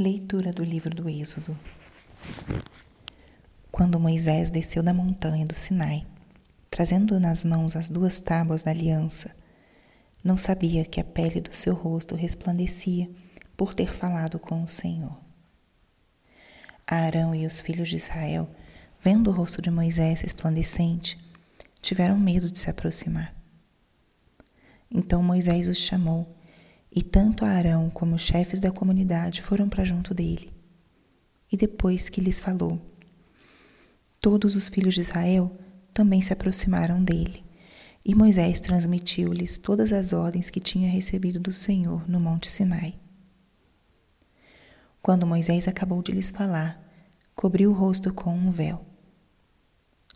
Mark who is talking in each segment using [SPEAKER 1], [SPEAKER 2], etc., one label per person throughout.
[SPEAKER 1] Leitura do livro do Êxodo. Quando Moisés desceu da montanha do Sinai, trazendo nas mãos as duas tábuas da aliança, não sabia que a pele do seu rosto resplandecia por ter falado com o Senhor. Arão e os filhos de Israel, vendo o rosto de Moisés resplandecente, tiveram medo de se aproximar. Então Moisés os chamou e tanto Arão como os chefes da comunidade foram para junto dele. E depois que lhes falou, todos os filhos de Israel também se aproximaram dele. E Moisés transmitiu-lhes todas as ordens que tinha recebido do Senhor no Monte Sinai. Quando Moisés acabou de lhes falar, cobriu o rosto com um véu.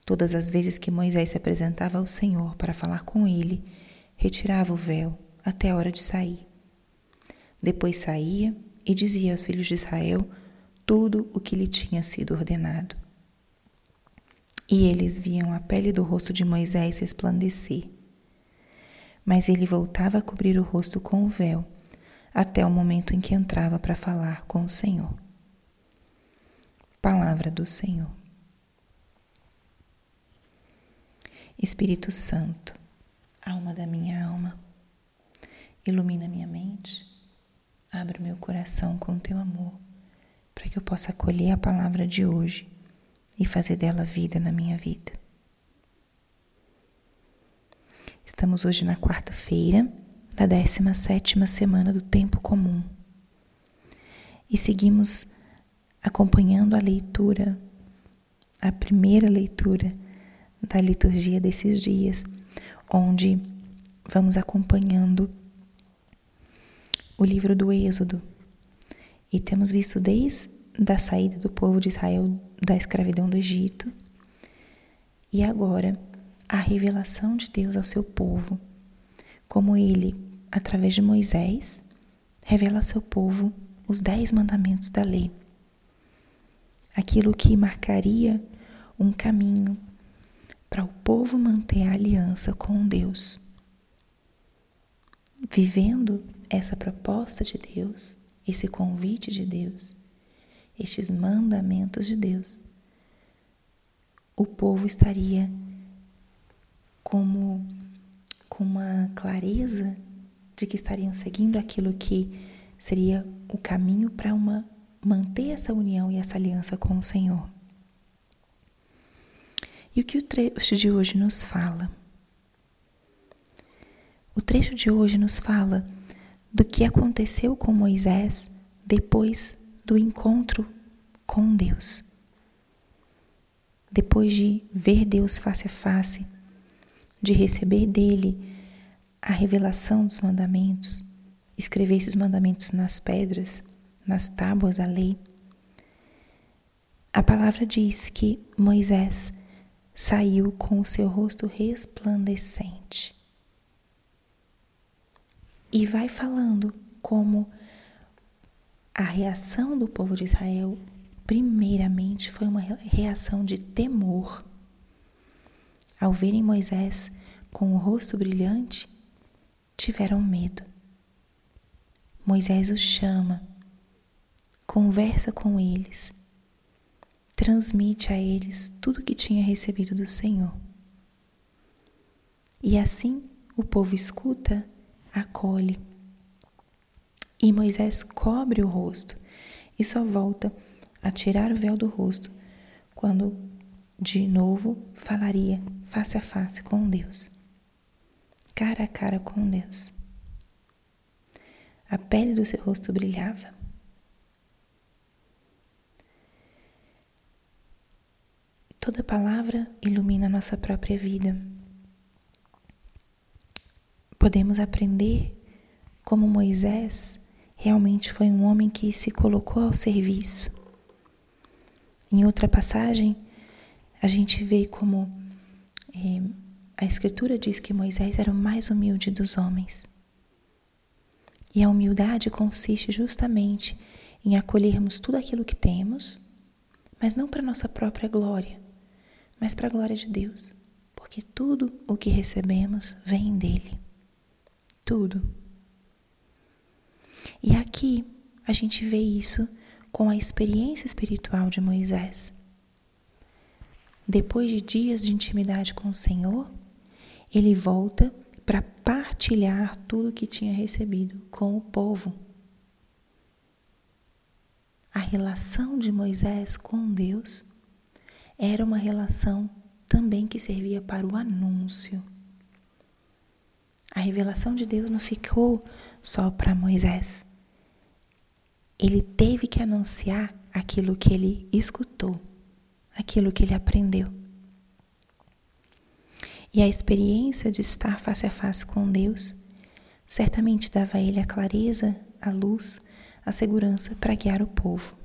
[SPEAKER 1] Todas as vezes que Moisés se apresentava ao Senhor para falar com ele, retirava o véu até a hora de sair. Depois saía e dizia aos filhos de Israel tudo o que lhe tinha sido ordenado. E eles viam a pele do rosto de Moisés resplandecer. Mas ele voltava a cobrir o rosto com o véu, até o momento em que entrava para falar com o Senhor. Palavra do Senhor. Espírito Santo, alma da minha alma, ilumina minha mente Abra meu coração com teu amor, para que eu possa acolher a palavra de hoje e fazer dela vida na minha vida. Estamos hoje na quarta-feira da 17 semana do tempo comum. E seguimos acompanhando a leitura, a primeira leitura da liturgia desses dias, onde vamos acompanhando o livro do Êxodo. E temos visto desde a saída do povo de Israel da escravidão do Egito e agora a revelação de Deus ao seu povo, como ele, através de Moisés, revela ao seu povo os dez mandamentos da lei. Aquilo que marcaria um caminho para o povo manter a aliança com Deus. Vivendo essa proposta de Deus, esse convite de Deus, estes mandamentos de Deus, o povo estaria como com uma clareza de que estariam seguindo aquilo que seria o caminho para uma manter essa união e essa aliança com o Senhor. E o que o trecho de hoje nos fala? O trecho de hoje nos fala do que aconteceu com Moisés depois do encontro com Deus. Depois de ver Deus face a face, de receber dele a revelação dos mandamentos, escrever esses mandamentos nas pedras, nas tábuas da lei. A palavra diz que Moisés saiu com o seu rosto resplandecente e vai falando como a reação do povo de Israel, primeiramente, foi uma reação de temor. Ao verem Moisés com o rosto brilhante, tiveram medo. Moisés os chama, conversa com eles, transmite a eles tudo que tinha recebido do Senhor. E assim o povo escuta acolhe. E Moisés cobre o rosto e só volta a tirar o véu do rosto quando de novo falaria face a face com Deus, cara a cara com Deus. A pele do seu rosto brilhava. Toda palavra ilumina a nossa própria vida podemos aprender como Moisés realmente foi um homem que se colocou ao serviço. Em outra passagem, a gente vê como eh, a Escritura diz que Moisés era o mais humilde dos homens. E a humildade consiste justamente em acolhermos tudo aquilo que temos, mas não para nossa própria glória, mas para a glória de Deus, porque tudo o que recebemos vem dele tudo. E aqui a gente vê isso com a experiência espiritual de Moisés. Depois de dias de intimidade com o Senhor, ele volta para partilhar tudo que tinha recebido com o povo. A relação de Moisés com Deus era uma relação também que servia para o anúncio. A revelação de Deus não ficou só para Moisés. Ele teve que anunciar aquilo que ele escutou, aquilo que ele aprendeu. E a experiência de estar face a face com Deus certamente dava a ele a clareza, a luz, a segurança para guiar o povo.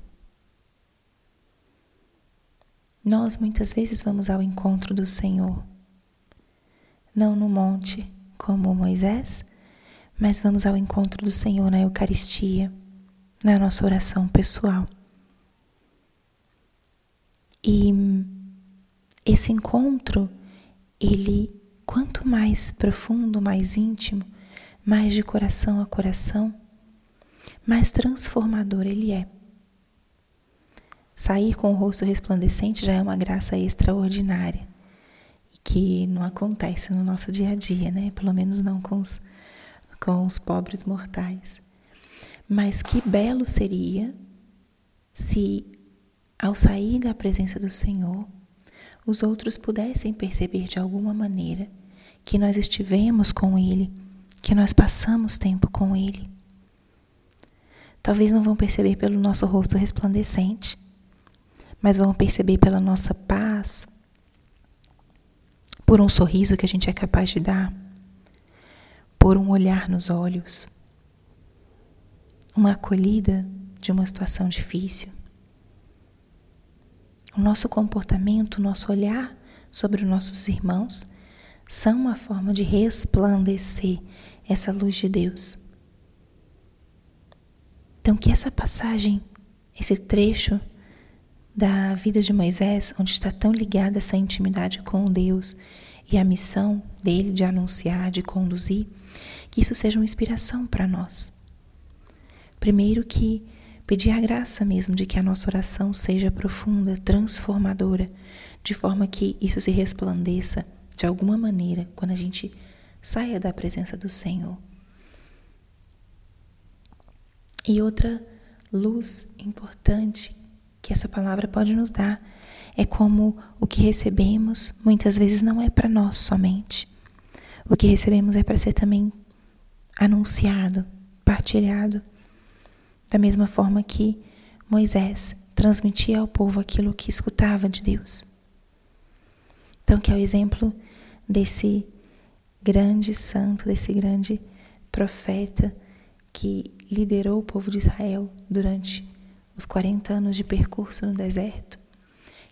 [SPEAKER 1] Nós muitas vezes vamos ao encontro do Senhor, não no monte como Moisés, mas vamos ao encontro do Senhor na Eucaristia, na nossa oração pessoal. E esse encontro, ele, quanto mais profundo, mais íntimo, mais de coração a coração, mais transformador ele é. Sair com o rosto resplandecente já é uma graça extraordinária que não acontece no nosso dia a dia, né? Pelo menos não com os, com os pobres mortais. Mas que belo seria se, ao sair da presença do Senhor, os outros pudessem perceber de alguma maneira que nós estivemos com Ele, que nós passamos tempo com Ele. Talvez não vão perceber pelo nosso rosto resplandecente, mas vão perceber pela nossa paz, por um sorriso que a gente é capaz de dar, por um olhar nos olhos, uma acolhida de uma situação difícil. O nosso comportamento, o nosso olhar sobre os nossos irmãos são uma forma de resplandecer essa luz de Deus. Então, que essa passagem, esse trecho da vida de Moisés, onde está tão ligada essa intimidade com Deus e a missão dele de anunciar, de conduzir, que isso seja uma inspiração para nós. Primeiro que pedir a graça mesmo de que a nossa oração seja profunda, transformadora, de forma que isso se resplandeça de alguma maneira quando a gente saia da presença do Senhor. E outra luz importante que essa palavra pode nos dar é como o que recebemos muitas vezes não é para nós somente. O que recebemos é para ser também anunciado, partilhado, da mesma forma que Moisés transmitia ao povo aquilo que escutava de Deus. Então, que é o exemplo desse grande santo, desse grande profeta que liderou o povo de Israel durante os 40 anos de percurso no deserto,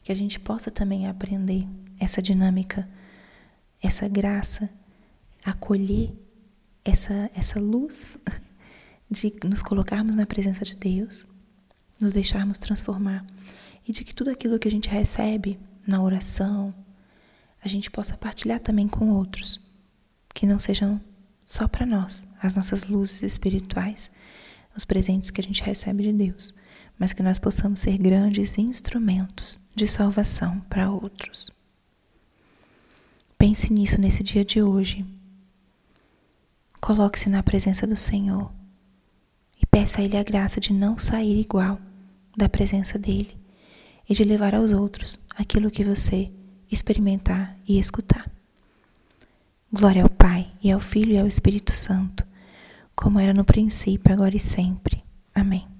[SPEAKER 1] que a gente possa também aprender essa dinâmica, essa graça, acolher essa, essa luz de nos colocarmos na presença de Deus, nos deixarmos transformar e de que tudo aquilo que a gente recebe na oração, a gente possa partilhar também com outros, que não sejam só para nós as nossas luzes espirituais, os presentes que a gente recebe de Deus, mas que nós possamos ser grandes instrumentos de salvação para outros. Pense nisso nesse dia de hoje. Coloque-se na presença do Senhor e peça a Ele a graça de não sair igual da presença dEle e de levar aos outros aquilo que você experimentar e escutar. Glória ao Pai, e ao Filho e ao Espírito Santo, como era no princípio, agora e sempre. Amém.